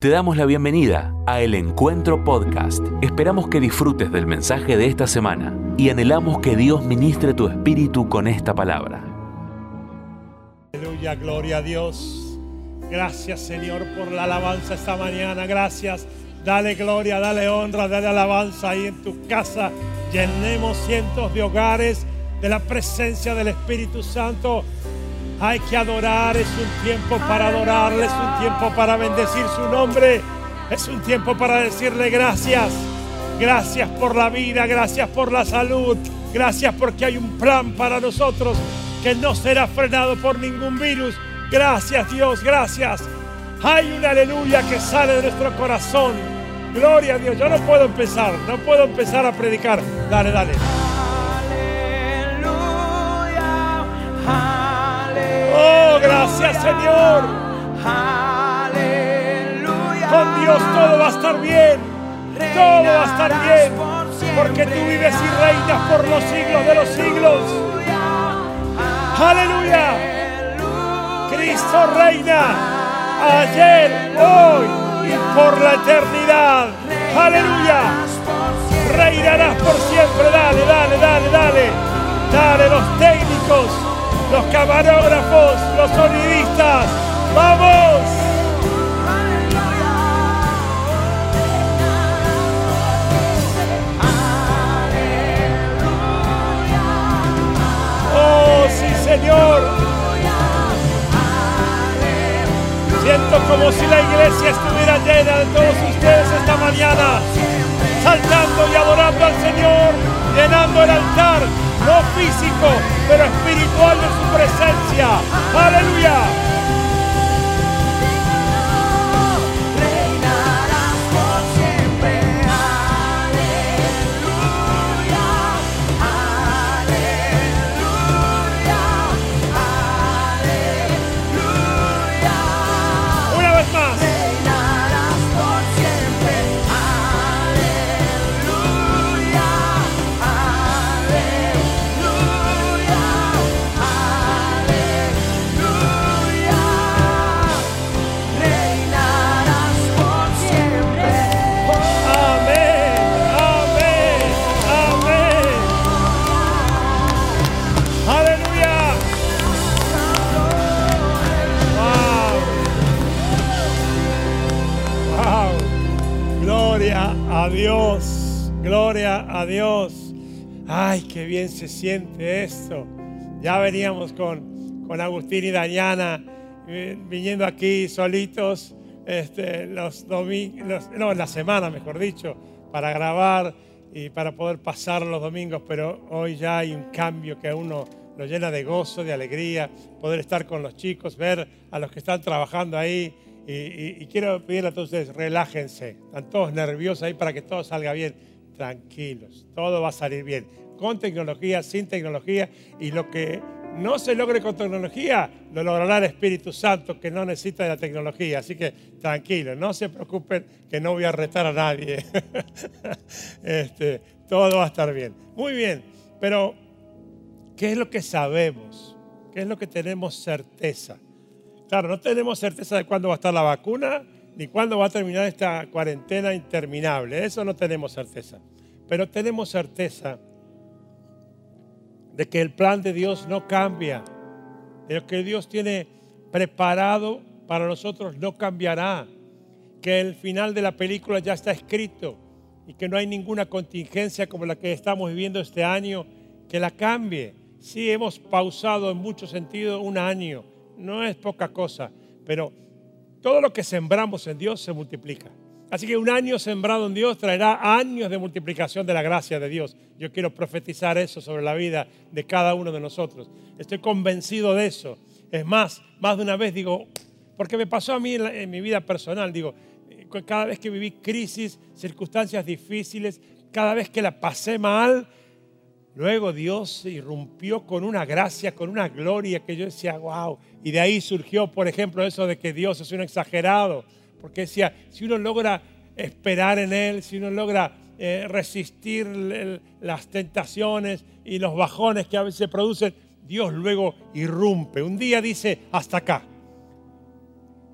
Te damos la bienvenida a El Encuentro Podcast. Esperamos que disfrutes del mensaje de esta semana y anhelamos que Dios ministre tu espíritu con esta palabra. Aleluya, gloria a Dios. Gracias Señor por la alabanza esta mañana. Gracias. Dale gloria, dale honra, dale alabanza ahí en tu casa. Llenemos cientos de hogares de la presencia del Espíritu Santo. Hay que adorar, es un tiempo para adorarle, es un tiempo para bendecir su nombre, es un tiempo para decirle gracias. Gracias por la vida, gracias por la salud, gracias porque hay un plan para nosotros que no será frenado por ningún virus. Gracias Dios, gracias. Hay una aleluya que sale de nuestro corazón. Gloria a Dios. Yo no puedo empezar, no puedo empezar a predicar. Dale, dale. Oh, gracias Señor. Con Dios todo va a estar bien. Todo va a estar bien. Porque tú vives y reinas por los siglos de los siglos. Aleluya. Cristo reina ayer, hoy y por la eternidad. Aleluya. Reinarás por siempre. Dale, dale, dale, dale. Dale los técnicos los camarógrafos, los sonidistas. ¡Vamos! ¡Oh, sí, Señor! Siento como si la iglesia estuviera llena de todos ustedes esta mañana, saltando y adorando al Señor, llenando el altar, no físico, pero espiritual de su presencia. Aleluya. Dios. Gloria a Dios. Ay, qué bien se siente esto. Ya veníamos con, con Agustín y Dayana eh, viniendo aquí solitos este, los domingos, no, la semana mejor dicho, para grabar y para poder pasar los domingos, pero hoy ya hay un cambio que a uno lo llena de gozo, de alegría, poder estar con los chicos, ver a los que están trabajando ahí. Y, quiero pedirle a todos relájense, están todos nerviosos ahí para que todo salga bien. Tranquilos, todo va a salir bien, con tecnología, sin tecnología, y lo que no se logre con tecnología, lo logrará el Espíritu Santo, que no necesita de la tecnología. Así que tranquilos, no se preocupen, que no voy a retar a nadie. Este, todo va a estar bien. Muy bien, pero ¿qué es lo que sabemos? ¿Qué es lo que tenemos certeza? Claro, no tenemos certeza de cuándo va a estar la vacuna, ni cuándo va a terminar esta cuarentena interminable. Eso no tenemos certeza. Pero tenemos certeza de que el plan de Dios no cambia, de lo que Dios tiene preparado para nosotros no cambiará, que el final de la película ya está escrito y que no hay ninguna contingencia como la que estamos viviendo este año que la cambie. Sí, hemos pausado en muchos sentidos un año, no es poca cosa, pero todo lo que sembramos en Dios se multiplica. Así que un año sembrado en Dios traerá años de multiplicación de la gracia de Dios. Yo quiero profetizar eso sobre la vida de cada uno de nosotros. Estoy convencido de eso. Es más, más de una vez digo, porque me pasó a mí en, mi vida personal, digo, eh, cada vez que viví crisis, circunstancias difíciles, cada vez que la pasé mal, Luego Dios irrumpió con una gracia, con una gloria que yo decía, wow. Y de ahí surgió, por ejemplo, eso de que Dios es un exagerado. Porque decía, si uno logra esperar en Él, si uno logra eh, resistir las tentaciones y los bajones que a veces producen, Dios luego irrumpe. Un día dice, hasta acá.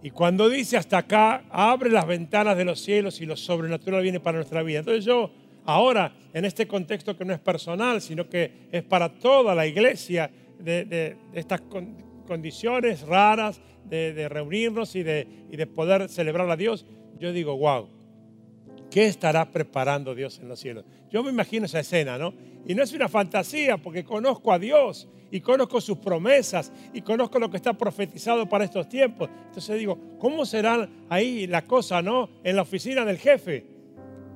Y cuando dice hasta acá, abre las ventanas de los cielos y lo sobrenatural viene para nuestra vida. Entonces yo ahora, en este contexto que no es personal, sino que es para toda la iglesia, de, estas con- condiciones raras, de, de reunirnos y de, y de poder celebrar a Dios, yo digo, wow, ¿qué estará preparando Dios en los cielos? Yo me imagino esa escena, ¿no? Y no es una fantasía, porque conozco a Dios y conozco sus promesas y conozco lo que está profetizado para estos tiempos. Entonces digo, ¿cómo será ahí la cosa, ¿no? En la oficina del jefe.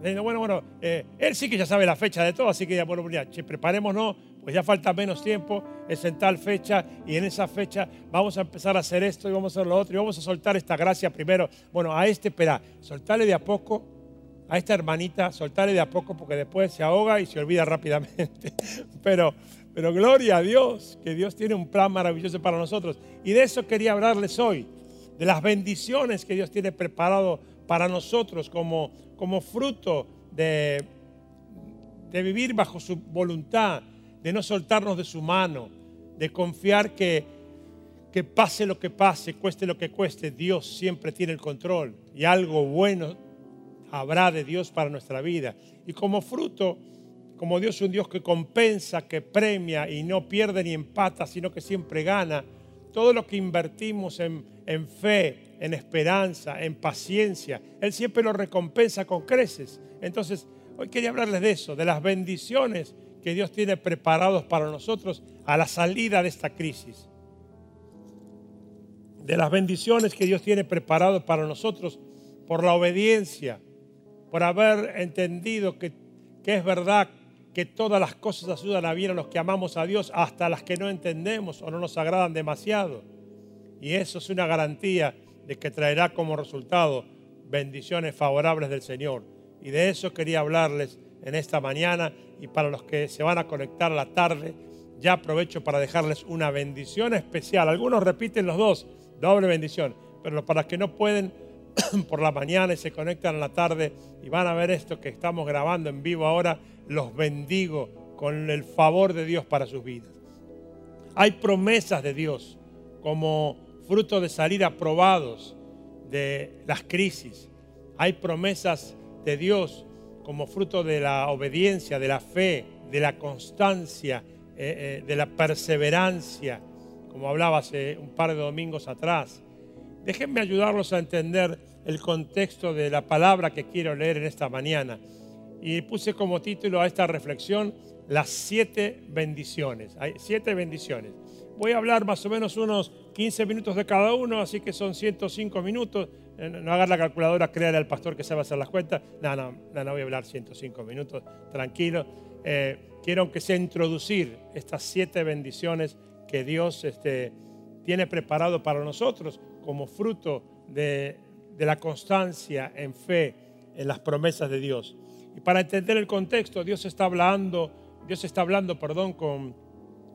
Bueno, bueno, eh, él sí que ya sabe la fecha de todo, así que ya, bueno, ya, preparémonos, pues ya falta menos tiempo, es en tal fecha y en esa fecha vamos a empezar a hacer esto y vamos a hacer lo otro y vamos a soltar esta gracia primero. Bueno, a este, espera, soltarle de a poco, a esta hermanita, soltarle de a poco porque después se ahoga y se olvida rápidamente. Pero, pero gloria a Dios, que Dios tiene un plan maravilloso para nosotros. Y de eso quería hablarles hoy, de las bendiciones que Dios tiene preparado para nosotros como, como fruto de, vivir bajo su voluntad, de no soltarnos de su mano, de confiar que, que pase lo que pase, cueste lo que cueste, Dios siempre tiene el control y algo bueno habrá de Dios para nuestra vida. Y como fruto, como Dios es un Dios que compensa, que premia y no pierde ni empata, sino que siempre gana, todo lo que invertimos en, en fe, en esperanza, en paciencia, Él siempre lo recompensa con creces. Entonces, hoy quería hablarles de eso, de las bendiciones que Dios tiene preparados para nosotros a la salida de esta crisis. De las bendiciones que Dios tiene preparados para nosotros por la obediencia, por haber entendido que, que es verdad que todas las cosas ayudan a bien a los que amamos a Dios, hasta las que no entendemos o no nos agradan demasiado. Y eso es una garantía de que traerá como resultado bendiciones favorables del Señor. Y de eso quería hablarles en esta mañana y para los que se van a conectar a la tarde, ya aprovecho para dejarles una bendición especial. Algunos repiten los dos, doble bendición, pero para los que no pueden por la mañana y se conectan a la tarde y van a ver esto que estamos grabando en vivo ahora, los bendigo con el favor de Dios para sus vidas. Hay promesas de Dios como fruto de salir aprobados de las crisis. Hay promesas de Dios como fruto de la obediencia, de la fe, de la constancia, eh, eh, de la perseverancia, como hablaba hace un par de domingos atrás. Déjenme ayudarlos a entender el contexto de la palabra que quiero leer en esta mañana. Y puse como título a esta reflexión las siete bendiciones. Hay siete bendiciones. Voy a hablar más o menos unos 15 minutos de cada uno, así que son 105 minutos. Eh, No hagas la calculadora, créale al pastor que sabe hacer las cuentas. No, no, no, voy a hablar 105 minutos, tranquilo. Eh, quiero aunque sea introducir estas siete bendiciones que Dios este, tiene preparado para nosotros como fruto de, de la constancia en fe en las promesas de Dios. Y para entender el contexto, Dios está hablando, Dios está hablando, perdón, con,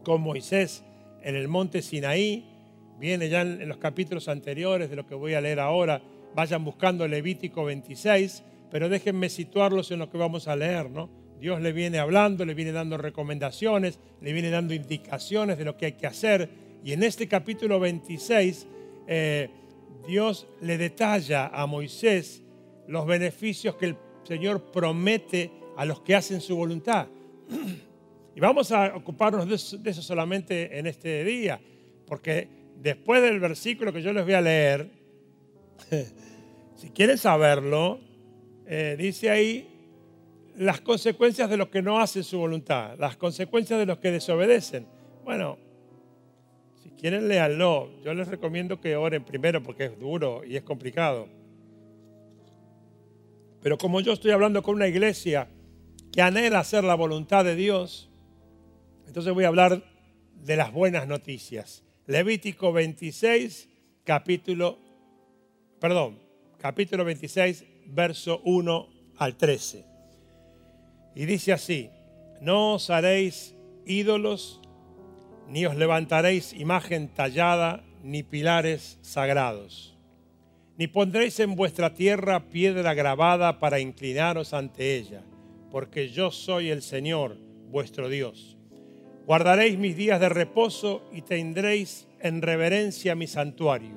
con Moisés en el monte Sinaí. Viene ya en, los capítulos anteriores de lo que voy a leer ahora. Vayan buscando Levítico 26, pero déjenme situarlos en lo que vamos a leer, ¿no? Dios le viene hablando, le viene dando recomendaciones, le viene dando indicaciones de lo que hay que hacer. Y en este capítulo 26, eh, Dios le detalla a Moisés los beneficios que el Señor promete a los que hacen su voluntad. Y vamos a ocuparnos de eso, de eso solamente en este día, porque después del versículo que yo les voy a leer, si quieren saberlo, eh, dice ahí las consecuencias de los que no hacen su voluntad, las consecuencias de los que desobedecen. Bueno, si quieren léanlo, yo les recomiendo que oren primero porque es duro y es complicado. Pero como yo estoy hablando con una iglesia que anhela hacer la voluntad de Dios, entonces voy a hablar de las buenas noticias. Levítico 26, capítulo, perdón, capítulo 26, verso 1 al 13. Y dice así, no os haréis ídolos, ni os levantaréis imagen tallada, ni pilares sagrados, ni pondréis en vuestra tierra piedra grabada para inclinaros ante ella, porque yo soy el Señor, vuestro Dios. Guardaréis mis días de reposo y tendréis en reverencia mi santuario.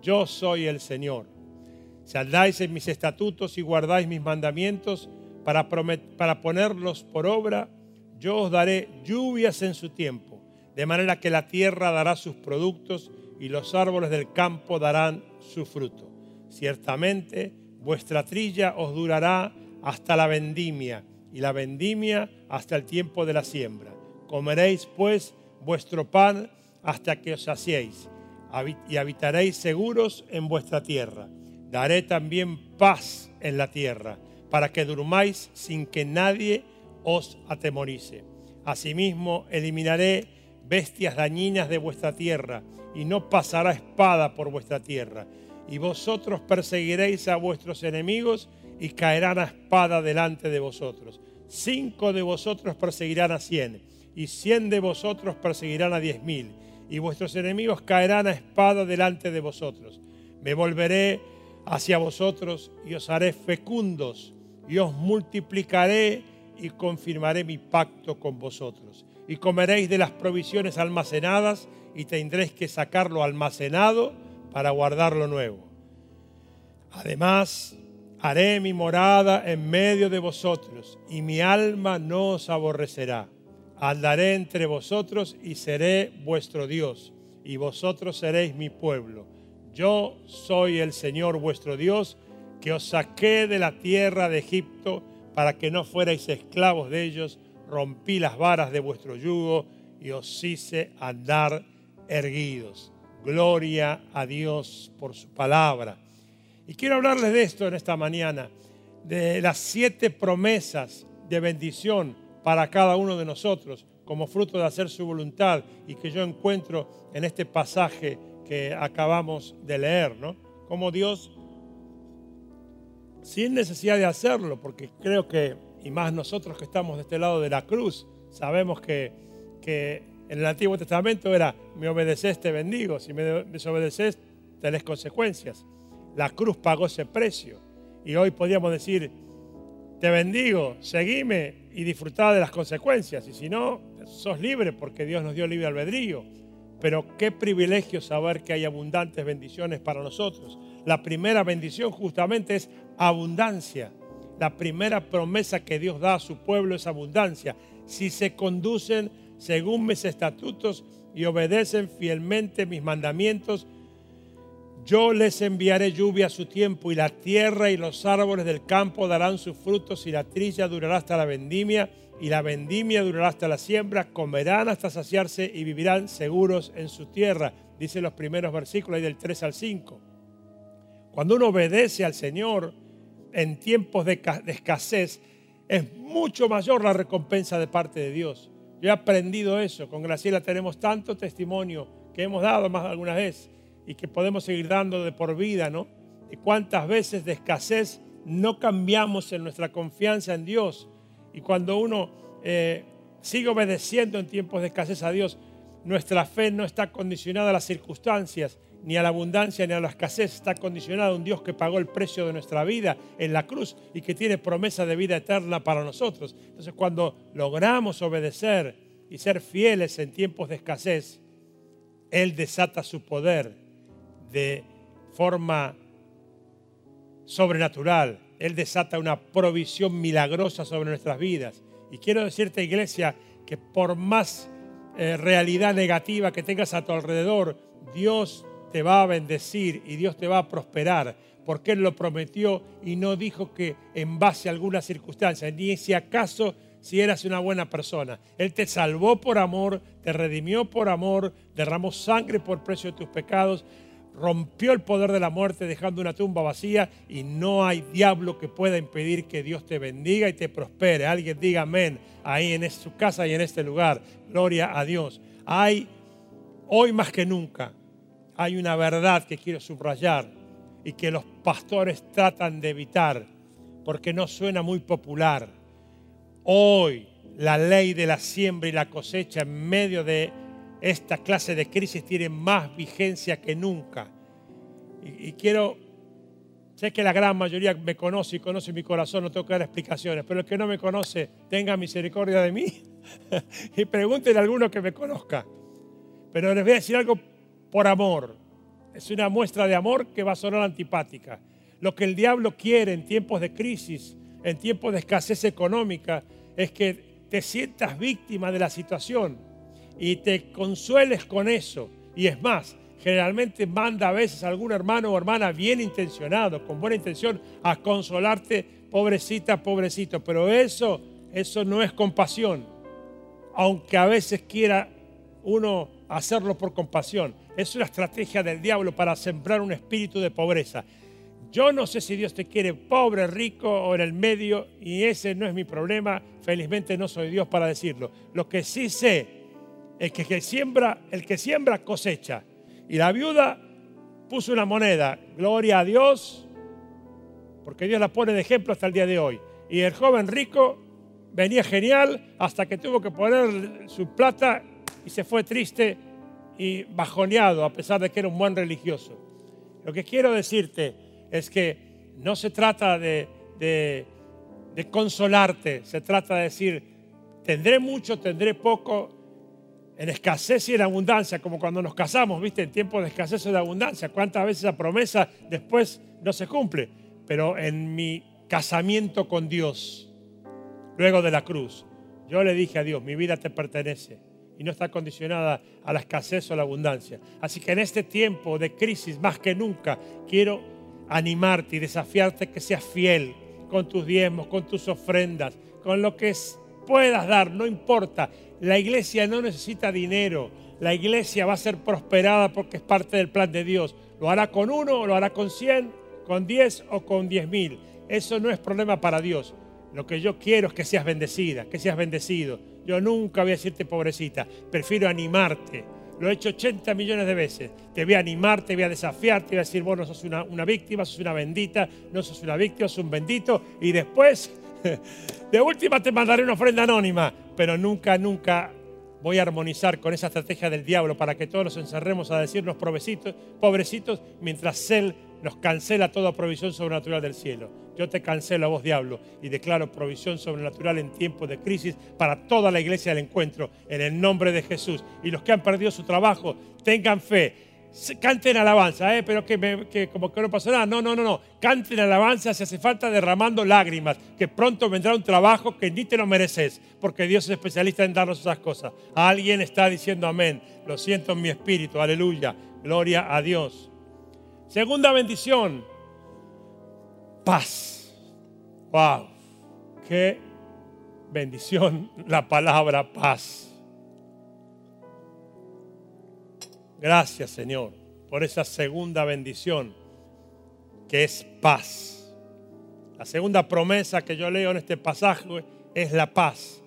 Yo soy el Señor. Si andáis en mis estatutos y guardáis mis mandamientos para, para ponerlos por obra, yo os daré lluvias en su tiempo, de manera que la tierra dará sus productos y los árboles del campo darán su fruto. Ciertamente vuestra trilla os durará hasta la vendimia y la vendimia hasta el tiempo de la siembra. Comeréis pues vuestro pan hasta que os saciéis y habitaréis seguros en vuestra tierra. Daré también paz en la tierra, para que durmáis sin que nadie os atemorice. Asimismo, eliminaré bestias dañinas de vuestra tierra, y no pasará espada por vuestra tierra. Y vosotros perseguiréis a vuestros enemigos, y caerán a espada delante de vosotros. Cinco de vosotros perseguirán a cien, y cien de vosotros perseguirán a diez mil, y vuestros enemigos caerán a espada delante de vosotros. Me volveré hacia vosotros y os haré fecundos, y os multiplicaré y confirmaré mi pacto con vosotros. Y comeréis de las provisiones almacenadas, y tendréis que sacar lo almacenado para guardar lo nuevo. Además, haré mi morada en medio de vosotros, y mi alma no os aborrecerá. Andaré entre vosotros y seré vuestro Dios, y vosotros seréis mi pueblo. Yo soy el Señor vuestro Dios, que os saqué de la tierra de Egipto para que no fuerais esclavos de ellos. Rompí las varas de vuestro yugo y os hice andar erguidos. Gloria a Dios por su palabra. Y quiero hablarles de esto en esta mañana, de las siete promesas de bendición para cada uno de nosotros, como fruto de hacer su voluntad y que yo encuentro en este pasaje que acabamos de leer, ¿no? Como Dios, sin necesidad de hacerlo, porque creo que, y más nosotros que estamos de este lado de la cruz, sabemos que, que en el Antiguo Testamento era, me obedeces, te bendigo, si me desobedeces, tenés consecuencias. La cruz pagó ese precio. Y hoy podríamos decir, te bendigo, seguime y disfrutá de las consecuencias. Y si no, sos libre porque Dios nos dio libre albedrío. Pero qué privilegio saber que hay abundantes bendiciones para nosotros. La primera bendición justamente es abundancia. La primera promesa que Dios da a su pueblo es abundancia. Si se conducen según mis estatutos y obedecen fielmente mis mandamientos, yo les enviaré lluvia a su tiempo y la tierra y los árboles del campo darán sus frutos y la trilla durará hasta la vendimia y la vendimia durará hasta la siembra, comerán hasta saciarse y vivirán seguros en su tierra, dice los primeros versículos ahí del 3 al 5. Cuando uno obedece al Señor en tiempos de, ca- de escasez, es mucho mayor la recompensa de parte de Dios. Yo he aprendido eso. Con Graciela tenemos tanto testimonio que hemos dado más de alguna vez y que podemos seguir dando de por vida, ¿no? Y cuántas veces de escasez no cambiamos en nuestra confianza en Dios. Y cuando uno eh, sigue obedeciendo en tiempos de escasez a Dios, nuestra fe no está condicionada a las circunstancias, ni a la abundancia, ni a la escasez. Está condicionada a un Dios que pagó el precio de nuestra vida en la cruz y que tiene promesa de vida eterna para nosotros. Entonces, cuando logramos obedecer y ser fieles en tiempos de escasez, Él desata su poder de forma sobrenatural. Él desata una provisión milagrosa sobre nuestras vidas. Y quiero decirte, iglesia, que por más eh, realidad negativa que tengas a tu alrededor, Dios te va a bendecir y Dios te va a prosperar, porque Él lo prometió y no dijo que en base a alguna circunstancia, ni si acaso si eras una buena persona. Él te salvó por amor, te redimió por amor, derramó sangre por precio de tus pecados, rompió el poder de la muerte dejando una tumba vacía y no hay diablo que pueda impedir que Dios te bendiga y te prospere. Alguien diga amén ahí en su casa y en este lugar. Gloria a Dios. Hay, hoy más que nunca, hay una verdad que quiero subrayar y que los pastores tratan de evitar porque no suena muy popular. Hoy la ley de la siembra y la cosecha en medio de esta clase de crisis tiene más vigencia que nunca. Y, quiero, sé que la gran mayoría me conoce y conoce mi corazón, no tengo que dar explicaciones, pero el que no me conoce, tenga misericordia de mí y pregúntenle a alguno que me conozca. Pero les voy a decir algo por amor. es una muestra de amor que va a sonar antipática. Lo que el diablo quiere en tiempos de crisis, en tiempos de escasez económica, es que te sientas víctima de la situación y te consueles con eso. Y es más, generalmente manda a veces algún hermano o hermana bien intencionado, con buena intención, a consolarte, pobrecita, pobrecito. Pero eso, eso no es compasión. Aunque a veces quiera uno hacerlo por compasión. Es una estrategia del diablo para sembrar un espíritu de pobreza. Yo no sé si Dios te quiere pobre, rico o en el medio, y ese no es mi problema. Felizmente no soy Dios para decirlo. Lo que sí sé el que siembra, el que siembra cosecha. Y la viuda puso una moneda. Gloria a Dios, porque Dios la pone de ejemplo hasta el día de hoy. Y el joven rico venía genial hasta que tuvo que poner su plata y se fue triste y bajoneado a pesar de que era un buen religioso. Lo que quiero decirte es que no se trata de- de consolarte, se trata de decir, tendré mucho, tendré poco, en escasez y en abundancia, como cuando nos casamos, ¿viste? En tiempos de escasez o de abundancia, cuántas veces esa promesa después no se cumple. Pero en mi casamiento con Dios, luego de la cruz, yo le dije a Dios, mi vida te pertenece y no está condicionada a la escasez o la abundancia. Así que en este tiempo de crisis, más que nunca, quiero animarte y desafiarte que seas fiel con tus diezmos, con tus ofrendas, con lo que es- puedas dar, no importa. La iglesia no necesita dinero. La iglesia va a ser prosperada porque es parte del plan de Dios. Lo hará con uno, o lo hará con cien, con diez o con diez mil. Eso no es problema para Dios. Lo que yo quiero es que seas bendecida, que seas bendecido. Yo nunca voy a decirte pobrecita. Prefiero animarte. Lo he hecho 80 millones de veces. Te voy a animar, te voy a desafiar, te voy a decir, vos no sos una, una víctima, sos una bendita, no sos una víctima, sos un bendito. Y después, de última te mandaré una ofrenda anónima. Pero nunca, nunca voy a armonizar con esa estrategia del diablo para que todos nos encerremos a decirnos pobrecitos, pobrecitos mientras Él nos cancela toda provisión sobrenatural del cielo. Yo te cancelo a vos, diablo, y declaro provisión sobrenatural en tiempos de crisis para toda la iglesia del encuentro, en el nombre de Jesús. Y los que han perdido su trabajo, tengan fe. Canten alabanza, ¿eh? pero que, me- como que no pasó nada. No, no, no, no. Canten alabanza si hace falta derramando lágrimas, que pronto vendrá un trabajo que ni te lo mereces, porque Dios es especialista en darnos esas cosas. Alguien está diciendo amén. Lo siento en mi espíritu, aleluya. Gloria a Dios. Segunda bendición, paz. Wow, qué bendición la palabra paz. Gracias Señor por esa segunda bendición que es paz. La segunda promesa que yo leo en este pasaje es la paz.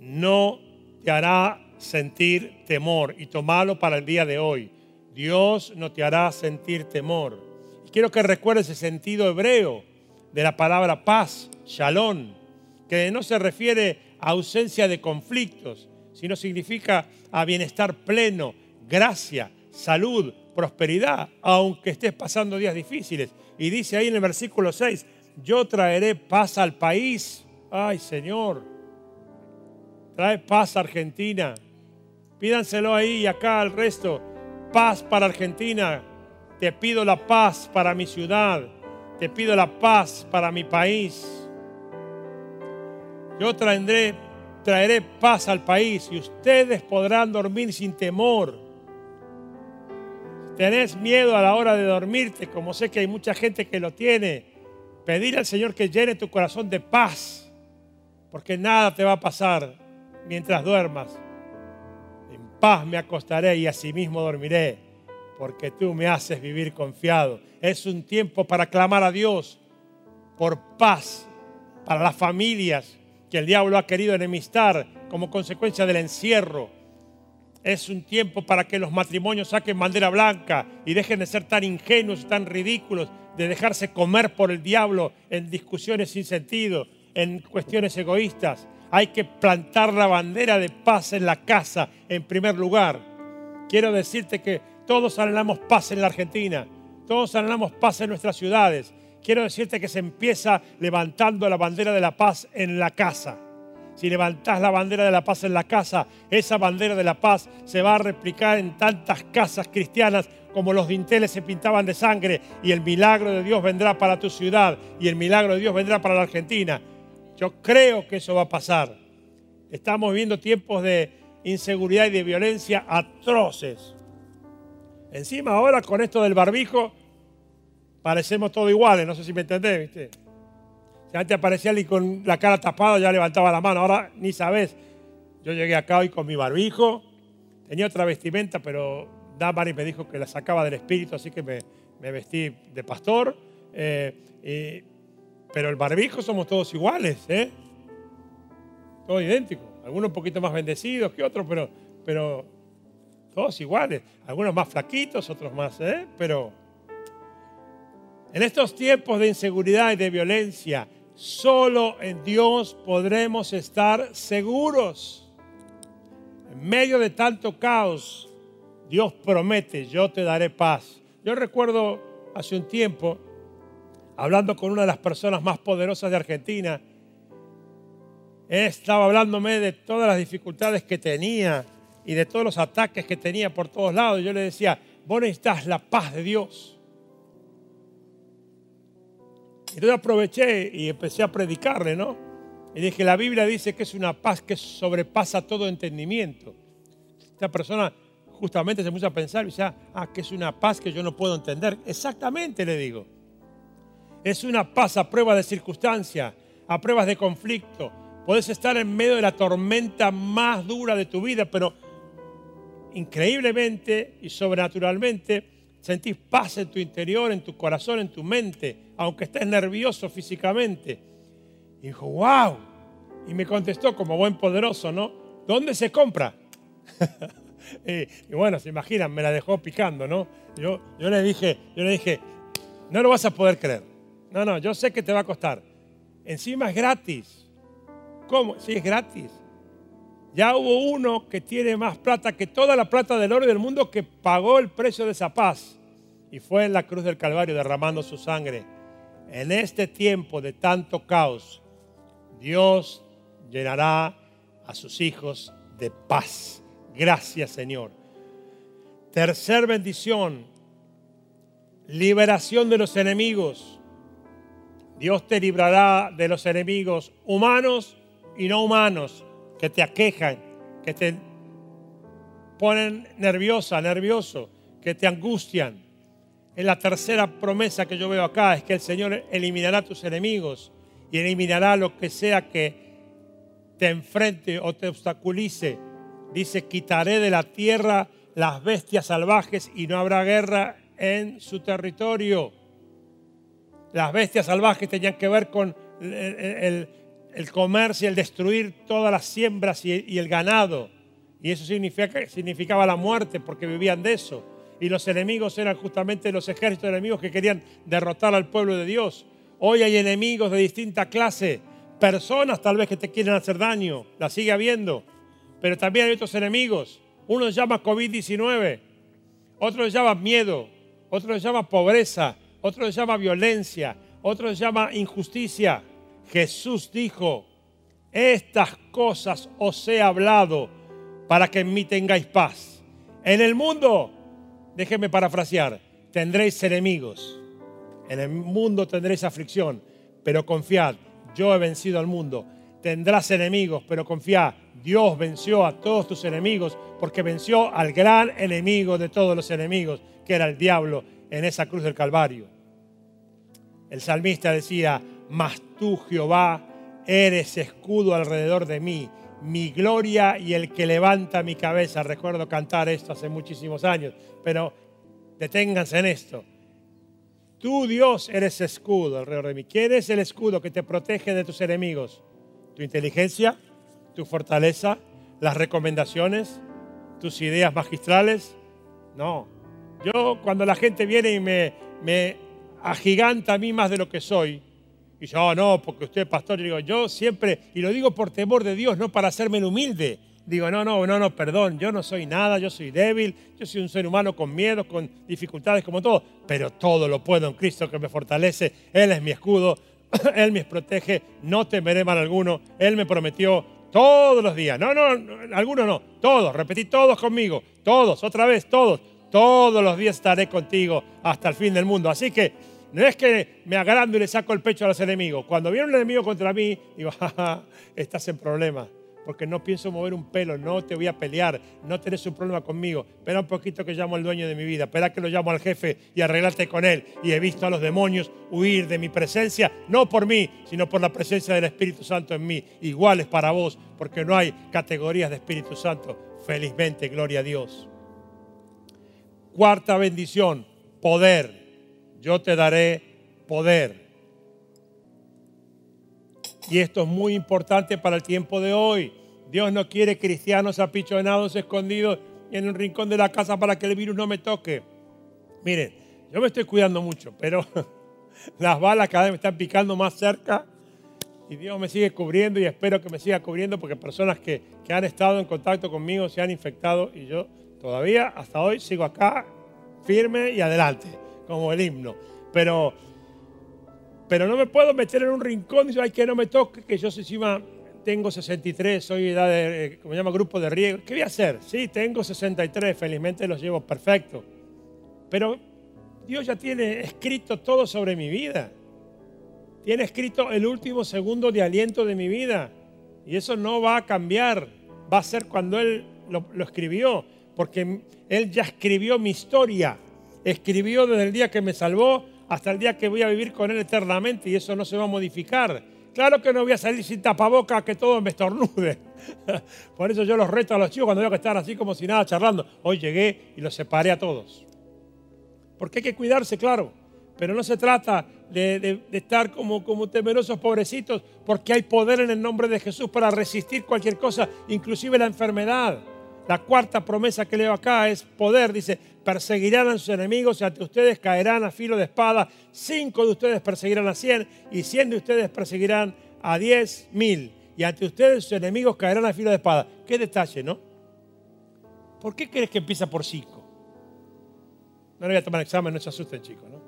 No te hará sentir temor y tomalo para el día de hoy. Dios no te hará sentir temor. Y quiero que recuerdes el sentido hebreo de la palabra paz, shalom, que no se refiere a ausencia de conflictos, sino significa a bienestar pleno, gracia, salud, prosperidad, aunque estés pasando días difíciles. Y dice ahí en el versículo 6, yo traeré paz al país. Ay Señor, trae paz a Argentina. Pídanselo ahí y acá al resto. Paz para Argentina. Te pido la paz para mi ciudad. Te pido la paz para mi país. Yo traeré, traeré paz al país y ustedes podrán dormir sin temor. Tenés miedo a la hora de dormirte, como sé que hay mucha gente que lo tiene. Pedir al Señor que llene tu corazón de paz, porque nada te va a pasar mientras duermas. En paz me acostaré y asimismo dormiré, porque tú me haces vivir confiado. Es un tiempo para clamar a Dios por paz para las familias que el diablo ha querido enemistar como consecuencia del encierro. Es un tiempo para que los matrimonios saquen bandera blanca y dejen de ser tan ingenuos y tan ridículos, de dejarse comer por el diablo en discusiones sin sentido, en cuestiones egoístas. Hay que plantar la bandera de paz en la casa en primer lugar. Quiero decirte que todos anhelamos paz en la Argentina, todos anhelamos paz en nuestras ciudades. Quiero decirte que se empieza levantando la bandera de la paz en la casa. Si levantás la bandera de la paz en la casa, esa bandera de la paz se va a replicar en tantas casas cristianas como los dinteles se pintaban de sangre y el milagro de Dios vendrá para tu ciudad y el milagro de Dios vendrá para la Argentina. Yo creo que eso va a pasar. Estamos viviendo tiempos de inseguridad y de violencia atroces. Encima ahora con esto del barbijo parecemos todos iguales, no sé si me entendés, ¿viste? Si antes aparecía alguien con la cara tapada ya levantaba la mano, ahora ni sabes. Yo llegué acá hoy con mi barbijo, tenía otra vestimenta, pero Damaris me dijo que la sacaba del espíritu, así que me, vestí de pastor. eh, pero el barbijo somos todos iguales, ¿eh? Todos idénticos. Algunos un poquito más bendecidos que otros, pero, pero todos iguales. Algunos más flaquitos, otros más, ¿eh? Pero en estos tiempos de inseguridad y de violencia, solo en Dios podremos estar seguros. En medio de tanto caos, Dios promete, yo te daré paz. Yo recuerdo hace un tiempo, hablando con una de las personas más poderosas de Argentina, estaba hablándome de todas las dificultades que tenía y de todos los ataques que tenía por todos lados. Yo le decía, vos necesitas la paz de Dios. Entonces aproveché y empecé a predicarle, ¿no? Y dije, la Biblia dice que es una paz que sobrepasa todo entendimiento. Esta persona justamente se puso a pensar y decía, ah, que es una paz que yo no puedo entender. Exactamente le digo. Es una paz a prueba de circunstancia, a pruebas de conflicto. Puedes estar en medio de la tormenta más dura de tu vida, pero increíblemente y sobrenaturalmente sentís paz en tu interior, en tu corazón, en tu mente, aunque estés nervioso físicamente. Y dijo, wow. Y me contestó como buen poderoso, ¿no? ¿Dónde se compra? y, bueno, se imaginan, me la dejó picando, ¿no? Yo, yo le dije, yo le dije, no lo vas a poder creer. No, no, yo sé que te va a costar. Encima es gratis. ¿Cómo? Sí, es gratis. Ya hubo uno que tiene más plata que toda la plata del oro del mundo que pagó el precio de esa paz. Y fue en la cruz del Calvario derramando su sangre. En este tiempo de tanto caos, Dios llenará a sus hijos de paz. Gracias Señor. Tercer bendición, liberación de los enemigos. Dios te librará de los enemigos humanos y no humanos que te aquejan, que te ponen nerviosa, nervioso, que te angustian. Es la tercera promesa que yo veo acá, es que el Señor eliminará tus enemigos y eliminará lo que sea que te enfrente o te obstaculice. Dice, quitaré de la tierra las bestias salvajes y no habrá guerra en su territorio. Las bestias salvajes tenían que ver con el, el- el comercio el destruir todas las siembras y, y el ganado. Y eso significa- significaba la muerte porque vivían de eso. Y los enemigos eran justamente los ejércitos enemigos que querían derrotar al pueblo de Dios. Hoy hay enemigos de distinta clase, personas tal vez que te quieren hacer daño, la sigue habiendo. Pero también hay otros enemigos. Uno se llama COVID-19, otro se llama miedo, otro se llama pobreza, otro se llama violencia, otro se llama injusticia. Jesús dijo, estas cosas os he hablado para que en mí tengáis paz. En el mundo, déjenme parafrasear, tendréis enemigos. En el mundo tendréis aflicción, pero confiad, yo he vencido al mundo. Tendrás enemigos, pero confía, Dios venció a todos tus enemigos porque venció al gran enemigo de todos los enemigos, que era el diablo en esa cruz del Calvario. El salmista decía, mas tú Jehová eres escudo alrededor de mí, mi gloria y el que levanta mi cabeza. Recuerdo cantar esto hace muchísimos años, pero deténganse en esto. Tú Dios eres escudo alrededor de mí. ¿Quién es el escudo que te protege de tus enemigos? ¿Tu inteligencia? ¿Tu fortaleza? ¿Las recomendaciones? ¿Tus ideas magistrales? No. Yo cuando la gente viene y me, me agiganta a mí más de lo que soy, y yo, "Oh, no, porque usted es pastor, y digo, yo siempre, y lo digo por temor de Dios, no para hacerme el humilde. Digo, no, no, no, no, perdón, yo no soy nada, yo soy débil, yo soy un ser humano con miedos, con dificultades como todo, pero todo lo puedo en Cristo que me fortalece. Él es mi escudo, Él me protege, no temeré mal alguno. Él me prometió todos los días, no, no, no, algunos no, todos, repetí todos conmigo, todos, otra vez, todos, todos los días estaré contigo hasta el fin del mundo. Así que no es que me agrando y le saco el pecho a los enemigos. Cuando viene un enemigo contra mí, digo, jaja, estás en problemas. Porque no pienso mover un pelo, no te voy a pelear, no tenés un problema conmigo. Espera un poquito que llamo al dueño de mi vida, espera que lo llamo al jefe y arreglate con él. Y he visto a los demonios huir de mi presencia, no por mí, sino por la presencia del Espíritu Santo en mí. Igual es para vos, porque no hay categorías de Espíritu Santo. Felizmente, gloria a Dios. Cuarta bendición, poder. Yo te daré poder. Y esto es muy importante para el tiempo de hoy. Dios no quiere cristianos apichonados, escondidos en un rincón de la casa para que el virus no me toque. Miren, yo me estoy cuidando mucho, pero las balas cada vez me están picando más cerca y Dios me sigue cubriendo y espero que me siga cubriendo porque personas que, que han estado en contacto conmigo se han infectado y yo todavía hasta hoy sigo acá firme y adelante, como el himno. Pero, pero no me puedo meter en un rincón y decir, ay, que no me toque, que yo encima tengo 63, soy edad de, eh, como se llama, grupo de riesgo. ¿Qué voy a hacer? Sí, tengo 63, felizmente los llevo perfecto. Pero Dios ya tiene escrito todo sobre mi vida. Tiene escrito el último segundo de aliento de mi vida. Y eso no va a cambiar. Va a ser cuando Él lo, lo escribió. Porque Él ya escribió mi historia. Escribió desde el día que me salvó hasta el día que voy a vivir con Él eternamente. Y eso no se va a modificar. Claro que no voy a salir sin tapabocas que todo me estornude. Por eso yo los reto a los chicos cuando veo que están así como si nada charlando. Hoy llegué y los separé a todos. Porque hay que cuidarse, claro. Pero no se trata de, de- estar como temerosos pobrecitos, porque hay poder en el nombre de Jesús para resistir cualquier cosa, inclusive la enfermedad. La cuarta promesa que leo acá es poder. Dice, perseguirán a sus enemigos y ante ustedes caerán a filo de espada. Cinco de ustedes perseguirán a cien y cien de ustedes perseguirán a diez mil. Y ante ustedes sus enemigos caerán a filo de espada. Qué detalle, ¿no? ¿Por qué crees que empieza por cinco? No le voy a tomar examen, no se asusten chicos, ¿no?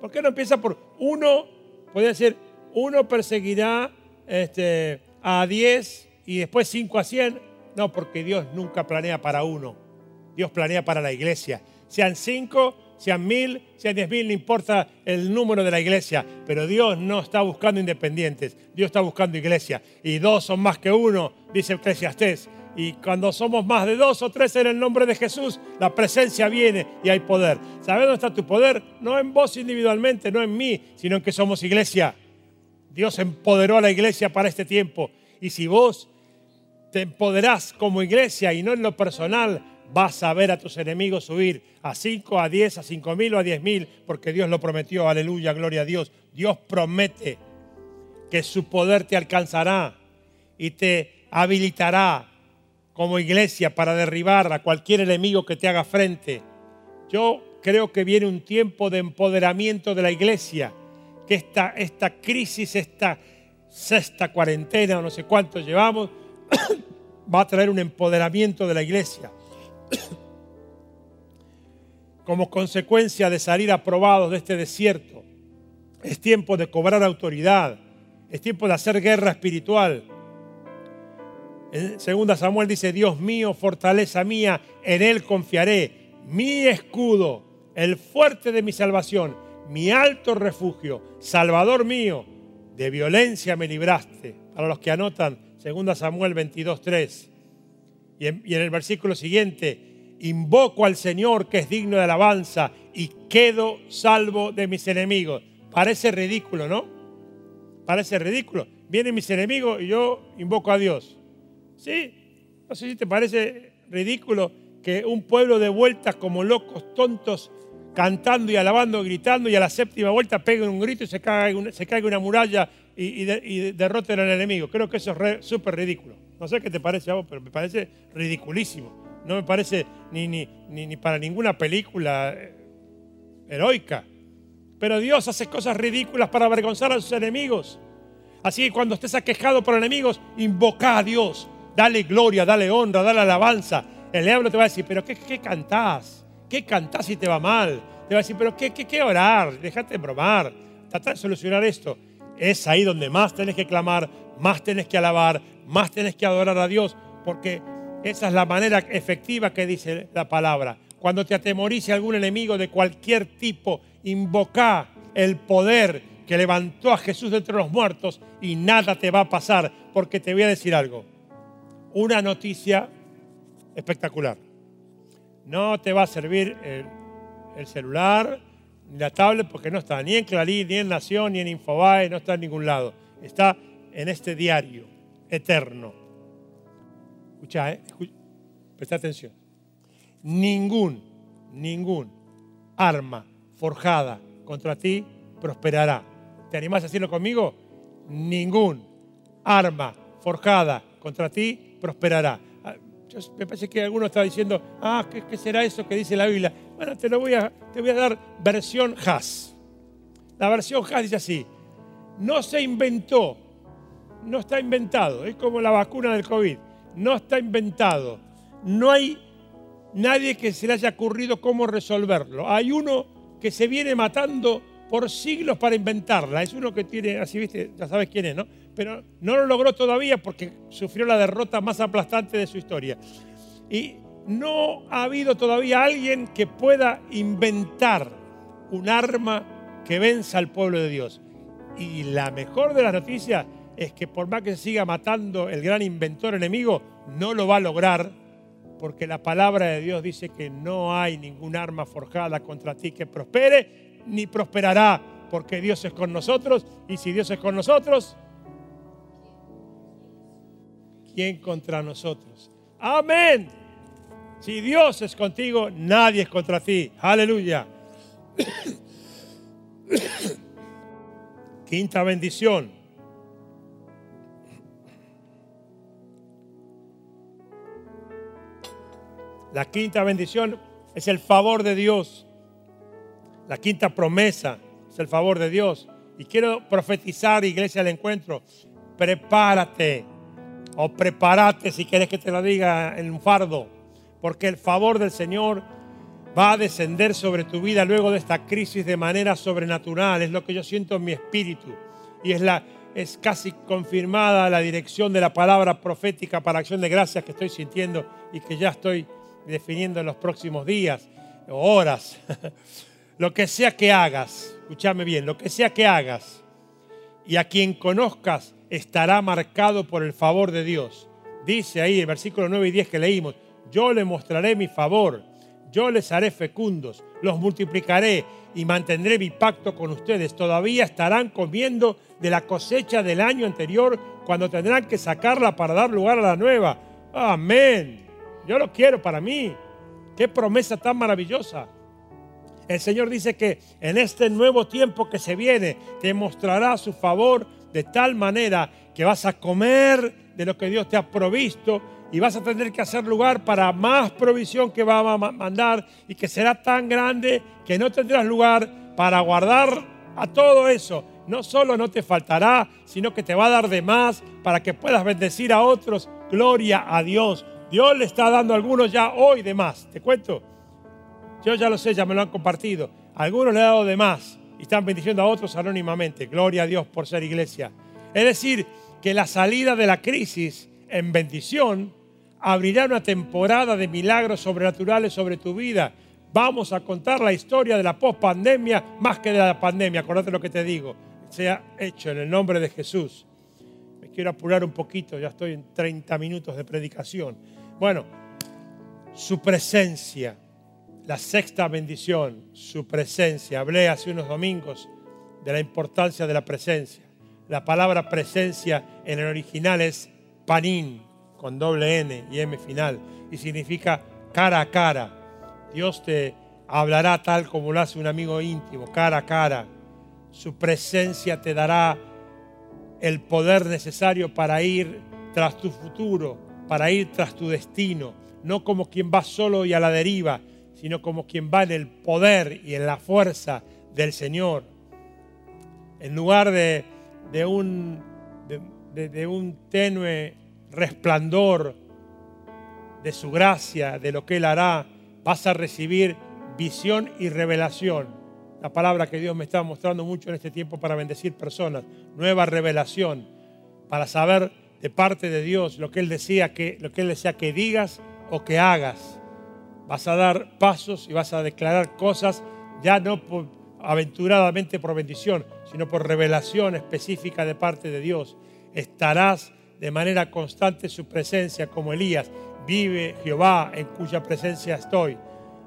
¿Por qué no empieza por uno? Podría decir, uno perseguirá este, a 10 y después 5 a 100. No, porque Dios nunca planea para uno. Dios planea para la iglesia. Sean 5, sean mil, sean 10 mil, no importa el número de la iglesia. Pero Dios no está buscando independientes. Dios está buscando iglesia. Y dos son más que uno, dice Eclesiastés. Y cuando somos más de dos o tres en el nombre de Jesús, la presencia viene y hay poder. ¿Sabes dónde está tu poder? No en vos individualmente, no en mí, sino en que somos iglesia. Dios empoderó a la iglesia para este tiempo. Y si vos te empoderás como iglesia y no en lo personal, vas a ver a tus enemigos huir a 5, a 10, a 5 mil o a 10 mil, porque Dios lo prometió. Aleluya, gloria a Dios. Dios promete que su poder te alcanzará y te habilitará como iglesia para derribar a cualquier enemigo que te haga frente. Yo creo que viene un tiempo de empoderamiento de la iglesia, que esta, esta crisis, esta sexta cuarentena no sé cuánto llevamos, va a traer un empoderamiento de la iglesia. Como consecuencia de salir aprobados de este desierto, es tiempo de cobrar autoridad, es tiempo de hacer guerra espiritual. En 2 Samuel dice, Dios mío, fortaleza mía, en Él confiaré, mi escudo, el fuerte de mi salvación, mi alto refugio, Salvador mío, de violencia me libraste. Para los que anotan, 2 Samuel 22, 3. Y en, y en el versículo siguiente, invoco al Señor que es digno de alabanza y quedo salvo de mis enemigos. Parece ridículo, ¿no? Parece ridículo. Vienen mis enemigos y yo invoco a Dios. Sí, no sé si te parece ridículo que un pueblo de vueltas como locos, tontos, cantando y alabando, gritando, y a la séptima vuelta peguen un grito y se se caiga una muralla y, y al enemigo. Creo que eso es súper ridículo. No sé qué te parece a vos, pero me parece ridiculísimo. No me parece ni, para ninguna película eh, heroica. Pero Dios hace cosas ridículas para avergonzar a sus enemigos. Así que cuando estés aquejado por enemigos, invoca a Dios. Dale gloria, dale honra, dale alabanza. El diablo te va a decir, pero ¿qué, qué cantás? ¿Qué cantás si te va mal? Te va a decir, pero ¿qué, qué, qué orar? Déjate de bromar. Trata de solucionar esto. Es ahí donde más tenés que clamar, más tenés que alabar, más tenés que adorar a Dios, porque esa es la manera efectiva que dice la palabra. cuando te atemorice algún enemigo de cualquier tipo, invoca el poder que levantó a Jesús de entre los muertos y nada te va a pasar, porque te voy a decir algo. Una noticia espectacular. No te va a servir el, el celular la tablet porque no está ni en Clarín, ni en Nación, ni en Infobae, no está en ningún lado. Está en este diario eterno. Escucha, ¿eh? Presta atención. Ningún, ningún arma forjada contra ti prosperará. ¿Te animás a decirlo conmigo? Ningún arma forjada contra ti prosperará. Me parece que alguno está diciendo, ah, ¿qué, qué será eso que dice la Biblia? Bueno, te lo voy a, te voy a dar versión Haas. La versión Haas dice así, no se inventó, no está inventado, es como la vacuna del COVID, no está inventado, no hay nadie que se le haya ocurrido cómo resolverlo. Hay uno que se viene matando por siglos para inventarla, es uno que tiene, así viste, ya sabes quién es, ¿no? Pero no lo logró todavía porque sufrió la derrota más aplastante de su historia. Y no ha habido todavía alguien que pueda inventar un arma que venza al pueblo de Dios. Y la mejor de las noticias es que por más que se siga matando el gran inventor enemigo, no lo va a lograr porque la palabra de Dios dice que no hay ningún arma forjada contra ti que prospere, ni prosperará, porque Dios es con nosotros, y si Dios es con nosotros, ¿quién contra nosotros? Amén. Si Dios es contigo, nadie es contra ti. Aleluya. Quinta bendición. La quinta bendición es el favor de Dios. La quinta promesa es el favor de Dios. Y quiero profetizar, iglesia del encuentro, prepárate o prepárate si quieres que te lo diga en un fardo, porque el favor del Señor va a descender sobre tu vida luego de esta crisis de manera sobrenatural. Es lo que yo siento en mi espíritu. Y es, la, es casi confirmada la dirección de la palabra profética para acción de gracias que estoy sintiendo y que ya estoy definiendo en los próximos días o horas. lo que sea que hagas, escúchame bien, lo que sea que hagas y a quien conozcas estará marcado por el favor de Dios. Dice ahí el versículo 9 y 10 que leímos, yo le mostraré mi favor, yo les haré fecundos, los multiplicaré y mantendré mi pacto con ustedes. Todavía estarán comiendo de la cosecha del año anterior cuando tendrán que sacarla para dar lugar a la nueva. Amén. Yo lo quiero para mí. Qué promesa tan maravillosa. El Señor dice que en este nuevo tiempo que se viene te mostrará su favor de tal manera que vas a comer de lo que Dios te ha provisto y vas a tener que hacer lugar para más provisión que va a ma- mandar y que será tan grande que no tendrás lugar para guardar a todo eso. No solo no te faltará, sino que te va a dar de más para que puedas bendecir a otros. Gloria a Dios. Dios le está dando a algunos ya hoy de más. ¿Te cuento? Yo ya lo sé, ya me lo han compartido. Algunos le han dado de más y están bendiciendo a otros anónimamente. Gloria a Dios por ser iglesia. Es decir, que la salida de la crisis en bendición abrirá una temporada de milagros sobrenaturales sobre tu vida. Vamos a contar la historia de la pospandemia más que de la pandemia. Acordate lo que te digo. Sea hecho en el nombre de Jesús. Me quiero apurar un poquito, ya estoy en 30 minutos de predicación. Bueno, su presencia, la sexta bendición, su presencia. Hablé hace unos domingos de la importancia de la presencia. La palabra presencia en el original es panín, con doble N y M final, y significa cara a cara. Dios te hablará tal como lo hace un amigo íntimo, cara a cara. Su presencia te dará el poder necesario para ir tras tu futuro, para ir tras tu destino, no como quien va solo y a la deriva, sino como quien va en el poder y en la fuerza del Señor. En lugar de, de un, de, un tenue resplandor de su gracia, de lo que Él hará, vas a recibir visión y revelación. La palabra que Dios me está mostrando mucho en este tiempo para bendecir personas. Nueva revelación para saber de parte de Dios lo que Él decía que, lo que Él desea que digas o que hagas. Vas a dar pasos y vas a declarar cosas ya no por- aventuradamente por bendición, sino por revelación específica de parte de Dios. Estarás de manera constante en su presencia como Elías. Vive Jehová en cuya presencia estoy.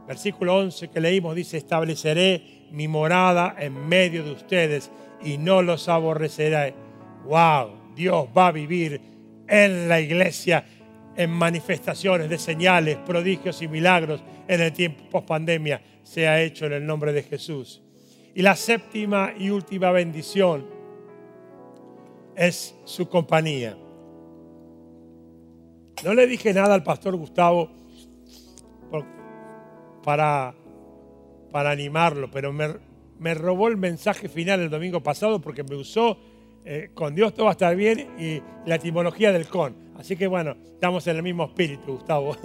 Versículo 11 que leímos dice, estableceré mi morada en medio de ustedes y no los aborreceré. ¡Wow! Dios va a vivir en la iglesia en manifestaciones de señales, prodigios y milagros en el tiempo post pandemia. Se ha hecho en el nombre de Jesús. Y la séptima y última bendición es su compañía. No le dije nada al pastor Gustavo para, para animarlo, pero me, me robó el mensaje final el domingo pasado porque me usó eh, con Dios todo va a estar bien y la etimología del con. Así que bueno, estamos en el mismo espíritu, Gustavo.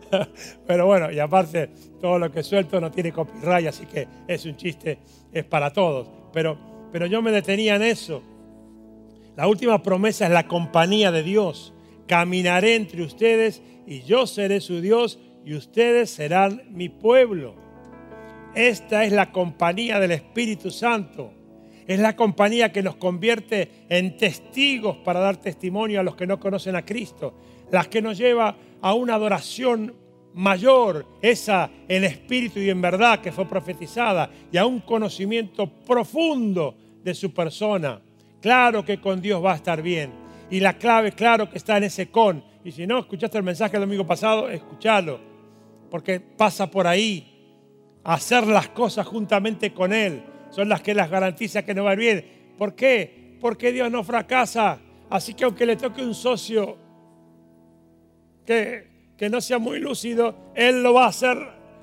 pero bueno, y aparte, todo lo que suelto no tiene copyright, así que es un chiste, es para todos. Pero, pero yo me detenía en eso. La última promesa es la compañía de Dios. Caminaré entre ustedes y yo seré su Dios y ustedes serán mi pueblo. Esta es la compañía del Espíritu Santo. Es la compañía que nos convierte en testigos para dar testimonio a los que no conocen a Cristo. Las que nos lleva a una adoración mayor, esa en espíritu y en verdad que fue profetizada, y a un conocimiento profundo de su persona. Claro que con Dios va a estar bien. Y la clave, claro que está en ese con. Y si no, escuchaste el mensaje el domingo pasado, escúchalo. Porque pasa por ahí. Hacer las cosas juntamente con Él son las que las garantiza que no va a ir bien. ¿Por qué? Porque Dios no fracasa. Así que aunque le toque un socio que, que no sea muy lúcido, Él lo va a hacer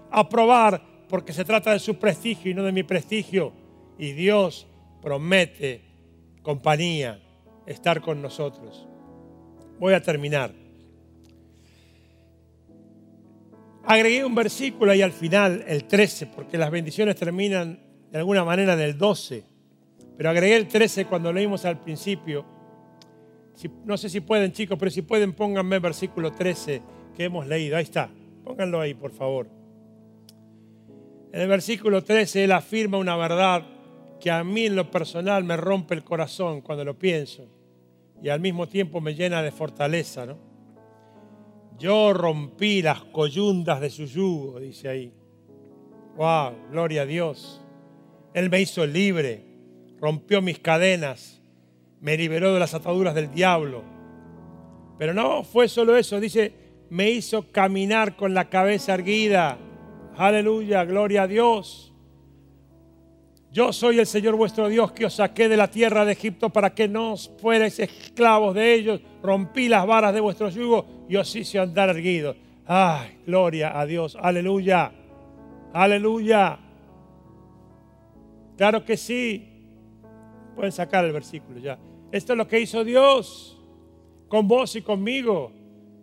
aprobar porque se trata de su prestigio y no de mi prestigio. Y Dios promete compañía, estar con nosotros. Voy a terminar. Agregué un versículo ahí al final, el 13, porque las bendiciones terminan de alguna manera en el 12. Pero agregué el 13 cuando leímos al principio. No sé si pueden, chicos, pero si pueden, pónganme el versículo 13 que hemos leído. Ahí está. Pónganlo ahí, por favor. En el versículo 13 él afirma una verdad que a mí en lo personal me rompe el corazón cuando lo pienso y al mismo tiempo me llena de fortaleza, ¿no? Yo rompí las coyundas de su yugo, dice ahí. Wow, gloria a Dios. Él me hizo libre, rompió mis cadenas, me liberó de las ataduras del diablo. Pero no fue solo eso, dice, me hizo caminar con la cabeza erguida. Aleluya, gloria a Dios. Yo soy el Señor vuestro Dios que os saqué de la tierra de Egipto para que no os fuerais esclavos de ellos. Rompí las varas de vuestro yugo y os hice andar erguidos. Ay, gloria a Dios. Aleluya. Aleluya. Claro que sí. Pueden sacar el versículo ya. Esto es lo que hizo Dios con vos y conmigo.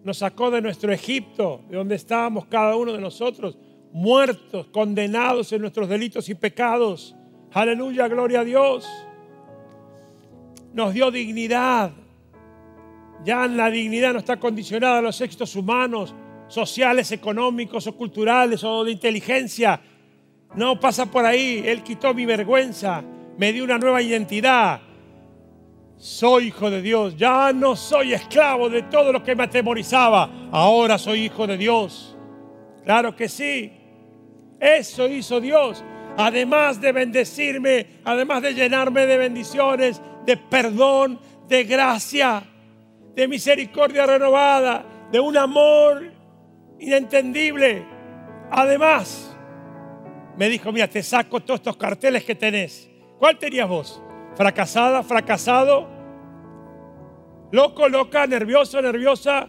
Nos sacó de nuestro Egipto, de donde estábamos cada uno de nosotros, muertos, condenados en nuestros delitos y pecados. Aleluya, gloria a Dios. Nos dio dignidad. Ya la dignidad no está condicionada a los éxitos humanos, sociales, económicos o culturales o de inteligencia. No pasa por ahí. Él quitó mi vergüenza, me dio una nueva identidad. Soy hijo de Dios. Ya no soy esclavo de todo lo que me atemorizaba. Ahora soy hijo de Dios. Claro que sí. Eso hizo Dios. Además de bendecirme, además de llenarme de bendiciones, de perdón, de gracia, de misericordia renovada, de un amor inentendible. Además, me dijo, mira, te saco todos estos carteles que tenés. ¿Cuál tenías vos? ¿Fracasada, fracasado? ¿Loco, loca, nervioso, nerviosa?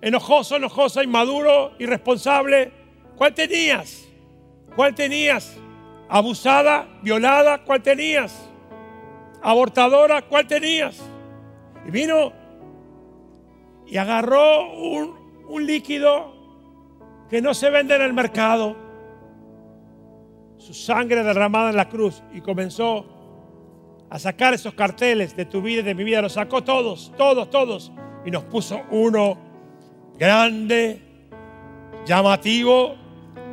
¿Enojoso, enojosa, inmaduro, irresponsable? ¿Cuál tenías? ¿Cuál tenías? ¿Abusada, violada? ¿Cuál tenías? ¿Abortadora? ¿Cuál tenías? Y vino y agarró un, un líquido que no se vende en el mercado su sangre derramada en la cruz y comenzó a sacar esos carteles de tu vida y de mi vida. Los sacó todos, todos, todos. Y nos puso uno grande, llamativo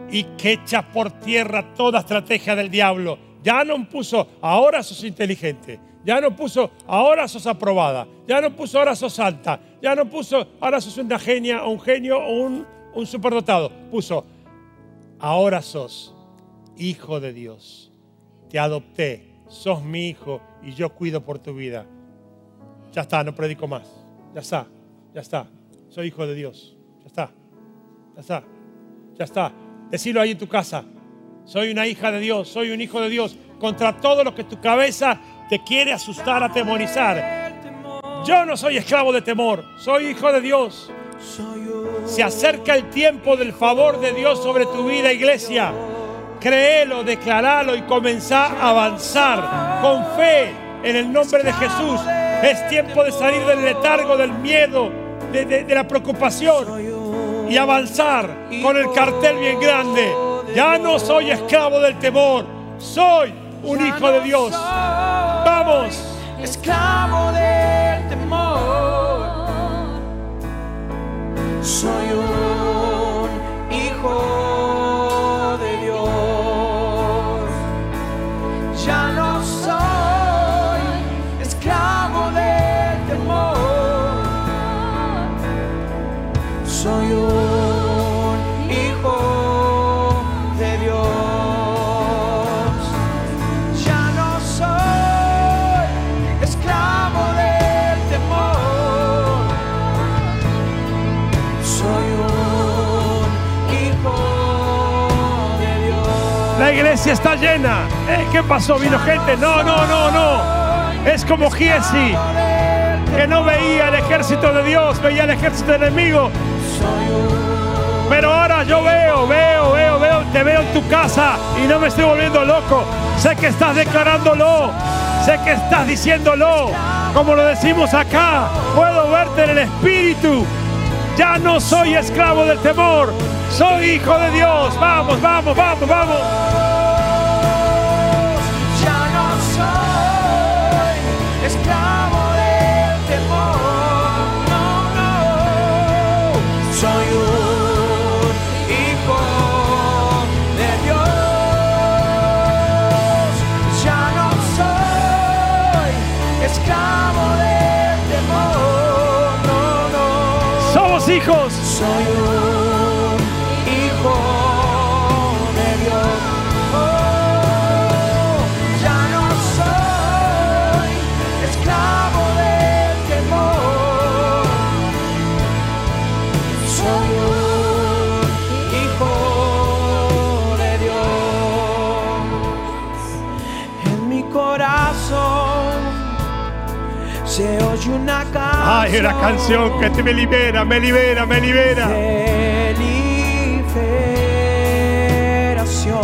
y que echa por tierra toda estrategia del diablo. Ya no puso, ahora sos inteligente. Ya no puso, ahora sos aprobada. Ya no puso, ahora sos alta. Ya no puso, ahora sos una genia o un genio o un, superdotado. Puso, ahora sos hijo de Dios. Te adopté, sos mi hijo y yo cuido por tu vida. Ya está, no predico más. Ya está, ya está. Soy hijo de Dios. Ya está, ya está, ya está. Decilo ahí en tu casa. Soy una hija de Dios, soy un hijo de Dios. Contra todo lo que tu cabeza te quiere asustar, atemorizar. Yo no soy esclavo de temor, soy hijo de Dios. Se acerca el tiempo del favor de Dios sobre tu vida, iglesia. Créelo, declaralo y comenzá a avanzar con fe en el nombre de Jesús. Es tiempo de salir del letargo, del miedo, de, de- de la preocupación y avanzar con el cartel bien grande. Ya no soy esclavo del temor, soy un hijo de Dios. Vamos. esclavo del temor. Soy un iglesia está llena. Eh, ¿Qué pasó? ¿Vino gente? No, no, no, no. Es como Giesi, que no veía el ejército de Dios, veía el ejército enemigo. Pero ahora yo veo, veo, veo, veo, te veo en tu casa y no me estoy volviendo loco. Sé que estás declarándolo, sé que estás diciéndolo, como lo decimos acá. Puedo verte en el espíritu. Ya no soy esclavo del temor, soy hijo de Dios. Vamos, vamos, vamos, vamos. Hijos. Soy Ay, una canción que te me libera, me libera, me libera. de liberación.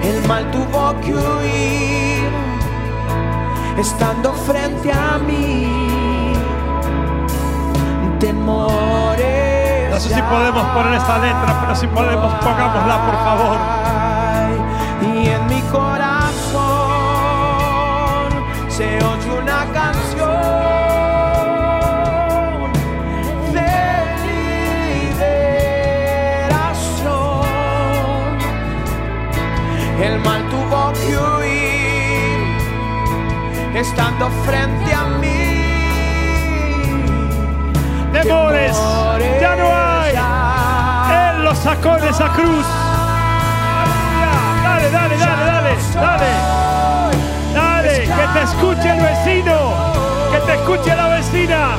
El mal tuvo que huir estando frente a mí. Temores. No sé si podemos poner esta letra, pero si podemos, pongámosla, por favor. Y en mi corazón se En esa cruz. Dale, dale, dale, dale, dale. Dale, que te escuche el vecino, que te escuche la vecina.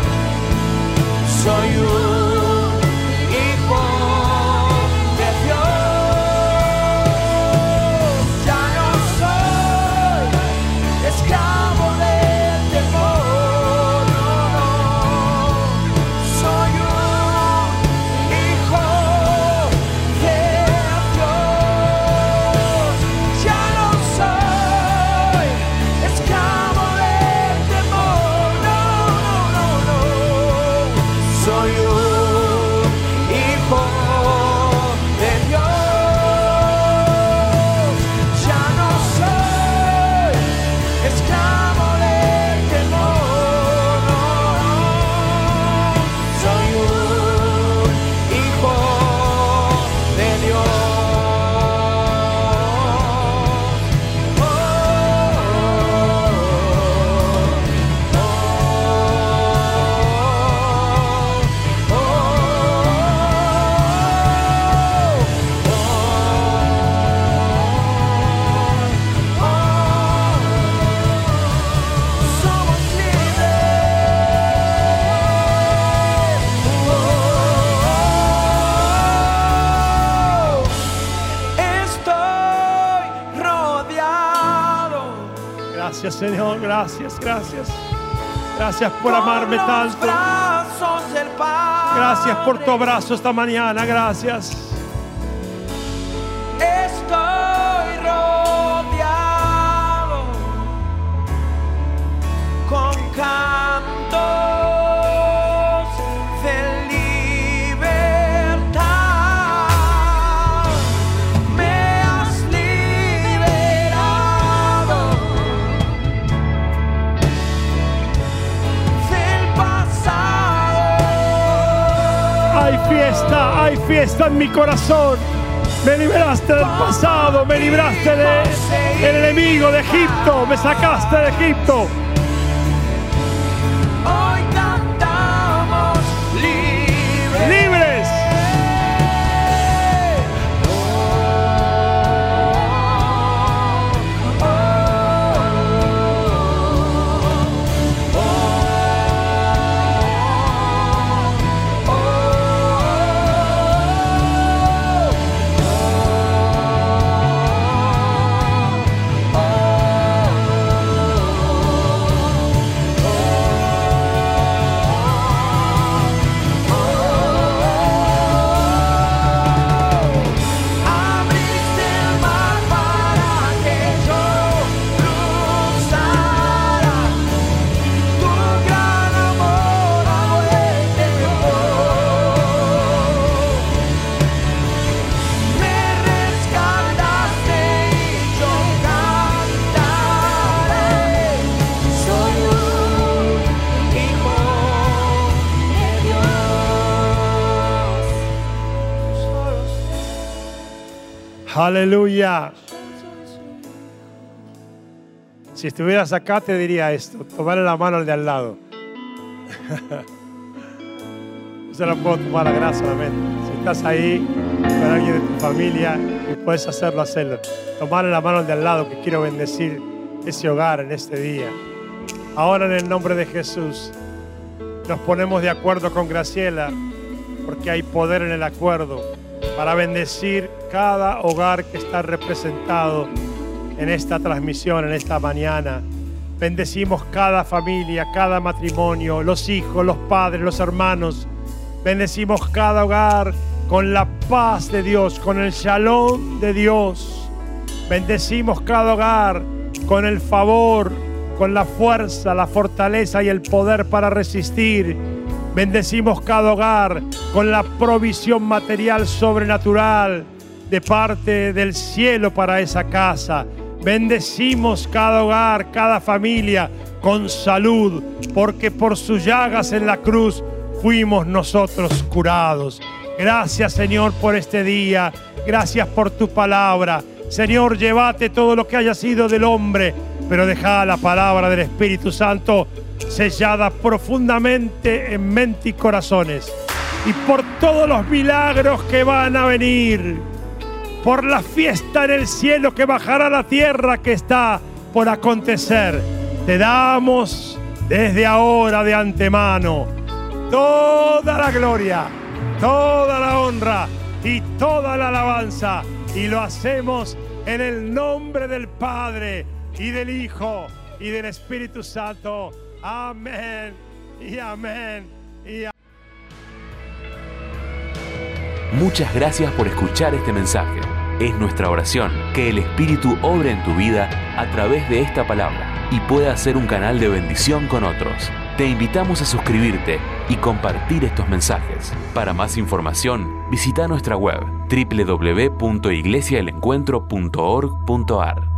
Señor. Gracias, gracias. Gracias por amarme tanto. Gracias por tu abrazo esta mañana. Gracias. Hay fiesta en mi corazón. Me liberaste del pasado, me libraste del enemigo de Egipto, me sacaste de Egipto. Aleluya. Si estuvieras acá te diría esto, tomarle la mano al de al lado. Yo se la puedo tomar a gracia solamente. Si estás ahí con alguien de tu familia y puedes hacerlo, hacerlo. Tomarle la mano al de al lado que quiero bendecir ese hogar en este día. Ahora en el nombre de Jesús nos ponemos de acuerdo con Graciela porque hay poder en el acuerdo para bendecir cada hogar que está representado en esta transmisión, en esta mañana. Bendecimos cada familia, cada matrimonio, los hijos, los padres, los hermanos. Bendecimos cada hogar con la paz de Dios, con el shalom de Dios. Bendecimos cada hogar con el favor, con la fuerza, la fortaleza y el poder para resistir. Bendecimos cada hogar con la provisión material sobrenatural de parte del cielo para esa casa. Bendecimos cada hogar, cada familia con salud, porque por sus llagas en la cruz fuimos nosotros curados. Gracias Señor por este día, gracias por tu palabra. Señor, llévate todo lo que haya sido del hombre, pero deja la palabra del Espíritu Santo sellada profundamente en mente y corazones. Y por todos los milagros que van a venir, por la fiesta en el cielo que bajará a la tierra que está por acontecer, te damos desde ahora de antemano toda la gloria, toda la honra y toda la alabanza. Y lo hacemos en el nombre del Padre y del Hijo y del Espíritu Santo. Amén y amén y amén. Muchas gracias por escuchar este mensaje. Es nuestra oración que el Espíritu obre en tu vida a través de esta palabra y pueda ser un canal de bendición con otros. Te invitamos a suscribirte y compartir estos mensajes. Para más información, visita nuestra web www.iglesiaelencuentro.org.ar.